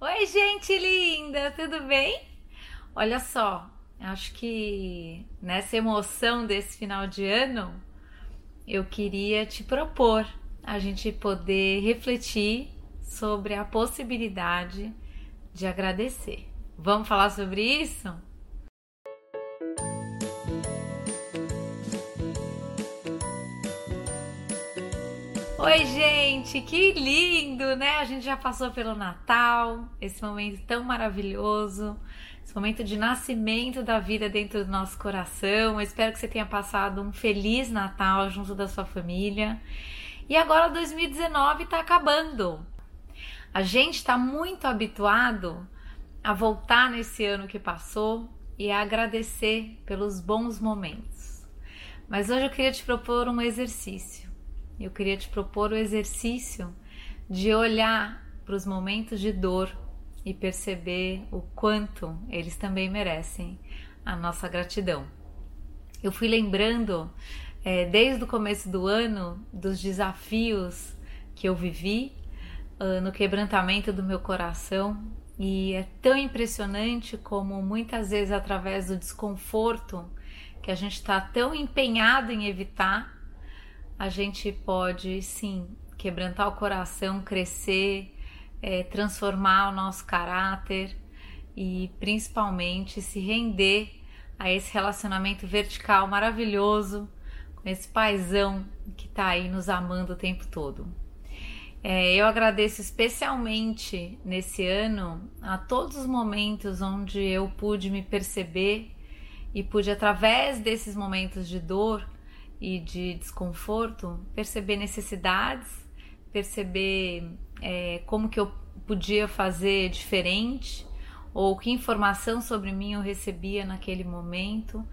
Oi, gente linda, tudo bem? Olha só, acho que nessa emoção desse final de ano, eu queria te propor a gente poder refletir sobre a possibilidade de agradecer. Vamos falar sobre isso? Oi, gente, que lindo, né? A gente já passou pelo Natal, esse momento tão maravilhoso, esse momento de nascimento da vida dentro do nosso coração. Eu espero que você tenha passado um feliz Natal junto da sua família. E agora 2019 está acabando. A gente está muito habituado a voltar nesse ano que passou e a agradecer pelos bons momentos. Mas hoje eu queria te propor um exercício eu queria te propor o exercício de olhar para os momentos de dor e perceber o quanto eles também merecem a nossa gratidão. Eu fui lembrando é, desde o começo do ano dos desafios que eu vivi uh, no quebrantamento do meu coração e é tão impressionante como muitas vezes através do desconforto que a gente está tão empenhado em evitar a gente pode sim quebrantar o coração, crescer, é, transformar o nosso caráter e principalmente se render a esse relacionamento vertical maravilhoso com esse paizão que está aí nos amando o tempo todo. É, eu agradeço especialmente nesse ano a todos os momentos onde eu pude me perceber e pude, através desses momentos de dor, e de desconforto, perceber necessidades, perceber é, como que eu podia fazer diferente ou que informação sobre mim eu recebia naquele momento.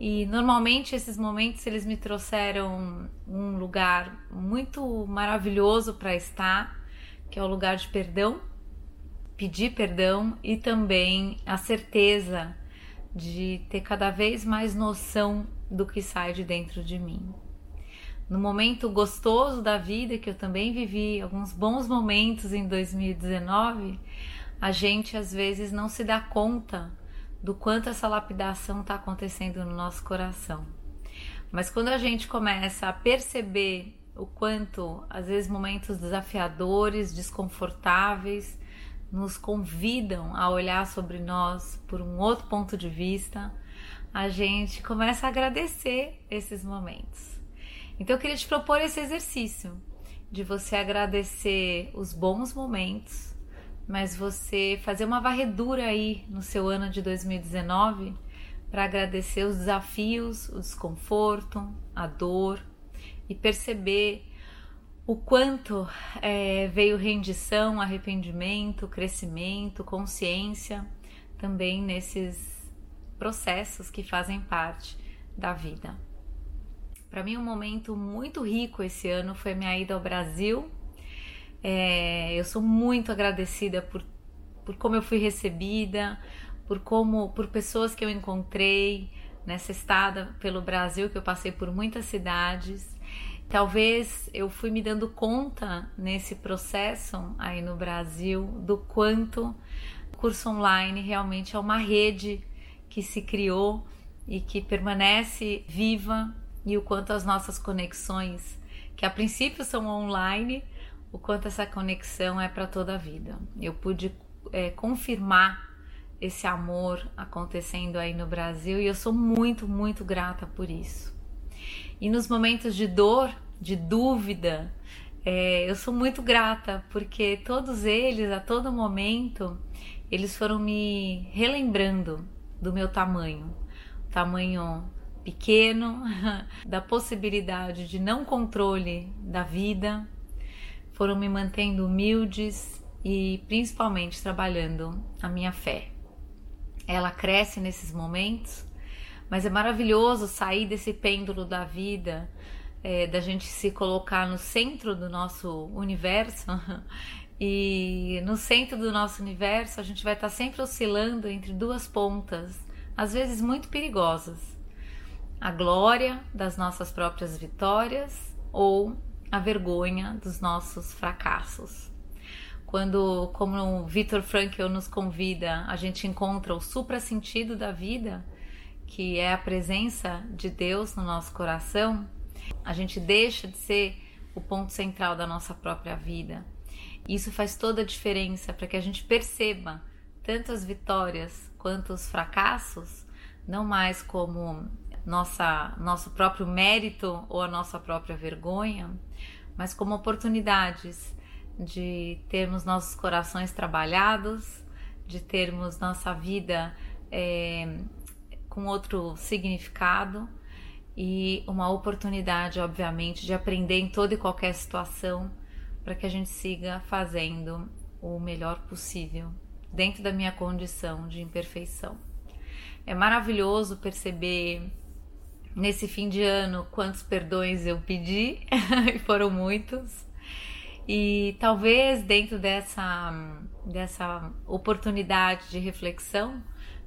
E normalmente esses momentos eles me trouxeram um lugar muito maravilhoso para estar, que é o lugar de perdão, pedir perdão e também a certeza de ter cada vez mais noção do que sai de dentro de mim. No momento gostoso da vida, que eu também vivi alguns bons momentos em 2019, a gente às vezes não se dá conta do quanto essa lapidação está acontecendo no nosso coração. Mas quando a gente começa a perceber o quanto, às vezes, momentos desafiadores, desconfortáveis, nos convidam a olhar sobre nós por um outro ponto de vista, a gente começa a agradecer esses momentos. Então eu queria te propor esse exercício de você agradecer os bons momentos, mas você fazer uma varredura aí no seu ano de 2019 para agradecer os desafios, o desconforto, a dor e perceber o quanto é, veio rendição, arrependimento, crescimento, consciência também nesses processos que fazem parte da vida. Para mim, um momento muito rico esse ano foi minha ida ao Brasil. É, eu sou muito agradecida por, por como eu fui recebida, por como, por pessoas que eu encontrei nessa estada pelo Brasil, que eu passei por muitas cidades. Talvez eu fui me dando conta nesse processo aí no Brasil do quanto o curso online realmente é uma rede que se criou e que permanece viva e o quanto as nossas conexões, que a princípio são online, o quanto essa conexão é para toda a vida. Eu pude é, confirmar esse amor acontecendo aí no Brasil e eu sou muito, muito grata por isso. E nos momentos de dor, de dúvida, é, eu sou muito grata porque todos eles, a todo momento, eles foram me relembrando do meu tamanho, tamanho pequeno, da possibilidade de não controle da vida, foram me mantendo humildes e principalmente trabalhando a minha fé. Ela cresce nesses momentos, mas é maravilhoso sair desse pêndulo da vida, é, da gente se colocar no centro do nosso universo E no centro do nosso universo, a gente vai estar sempre oscilando entre duas pontas, às vezes muito perigosas: a glória das nossas próprias vitórias ou a vergonha dos nossos fracassos. quando, como o Victor Frankl nos convida, a gente encontra o supra-sentido da vida, que é a presença de Deus no nosso coração, a gente deixa de ser o ponto central da nossa própria vida. Isso faz toda a diferença para que a gente perceba tanto as vitórias quanto os fracassos, não mais como nossa, nosso próprio mérito ou a nossa própria vergonha, mas como oportunidades de termos nossos corações trabalhados, de termos nossa vida é, com outro significado e uma oportunidade, obviamente, de aprender em toda e qualquer situação para que a gente siga fazendo o melhor possível dentro da minha condição de imperfeição. É maravilhoso perceber nesse fim de ano quantos perdões eu pedi, e foram muitos. E talvez dentro dessa, dessa oportunidade de reflexão,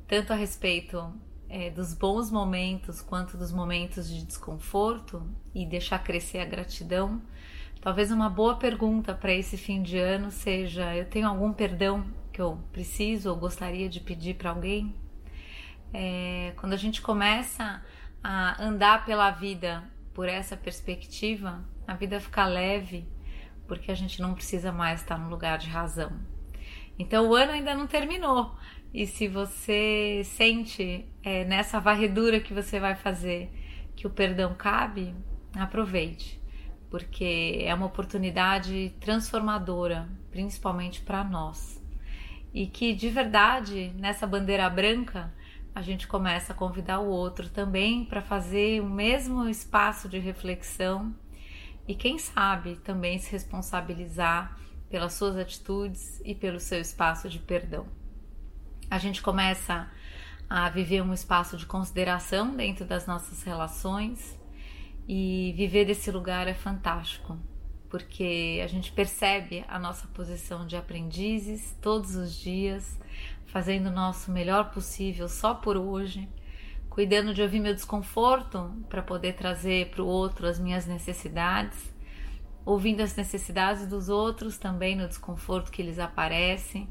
tanto a respeito é, dos bons momentos quanto dos momentos de desconforto e deixar crescer a gratidão, talvez uma boa pergunta para esse fim de ano seja: eu tenho algum perdão que eu preciso ou gostaria de pedir para alguém? É, quando a gente começa a andar pela vida por essa perspectiva, a vida fica leve porque a gente não precisa mais estar no lugar de razão. Então o ano ainda não terminou. E se você sente é, nessa varredura que você vai fazer que o perdão cabe, aproveite, porque é uma oportunidade transformadora, principalmente para nós. E que de verdade, nessa bandeira branca, a gente começa a convidar o outro também para fazer o mesmo espaço de reflexão e quem sabe também se responsabilizar pelas suas atitudes e pelo seu espaço de perdão. A gente começa a viver um espaço de consideração dentro das nossas relações e viver desse lugar é fantástico, porque a gente percebe a nossa posição de aprendizes todos os dias, fazendo o nosso melhor possível só por hoje cuidando de ouvir meu desconforto para poder trazer para o outro as minhas necessidades, ouvindo as necessidades dos outros também no desconforto que eles aparecem,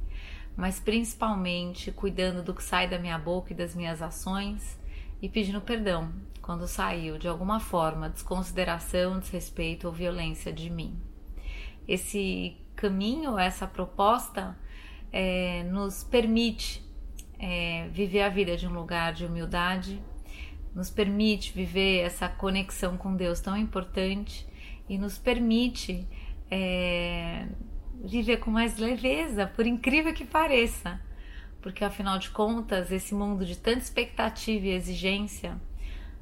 mas principalmente cuidando do que sai da minha boca e das minhas ações e pedindo perdão quando saiu de alguma forma desconsideração, desrespeito ou violência de mim. Esse caminho, essa proposta é, nos permite é, viver a vida de um lugar de humildade, nos permite viver essa conexão com Deus tão importante e nos permite é, viver com mais leveza, por incrível que pareça, porque afinal de contas, esse mundo de tanta expectativa e exigência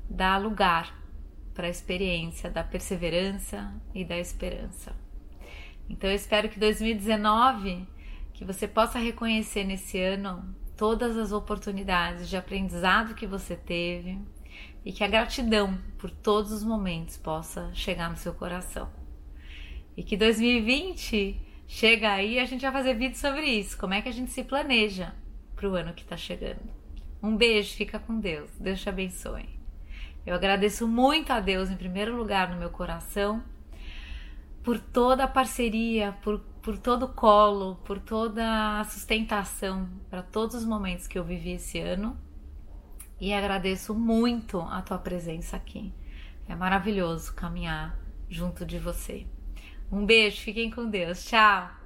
dá lugar para a experiência da perseverança e da esperança. Então eu espero que 2019 que você possa reconhecer nesse ano todas as oportunidades de aprendizado que você teve e que a gratidão por todos os momentos possa chegar no seu coração. E que 2020 chega aí a gente vai fazer vídeo sobre isso, como é que a gente se planeja para o ano que está chegando. Um beijo, fica com Deus, Deus te abençoe. Eu agradeço muito a Deus em primeiro lugar no meu coração por toda a parceria, por por todo o colo, por toda a sustentação para todos os momentos que eu vivi esse ano. E agradeço muito a tua presença aqui. É maravilhoso caminhar junto de você. Um beijo, fiquem com Deus. Tchau!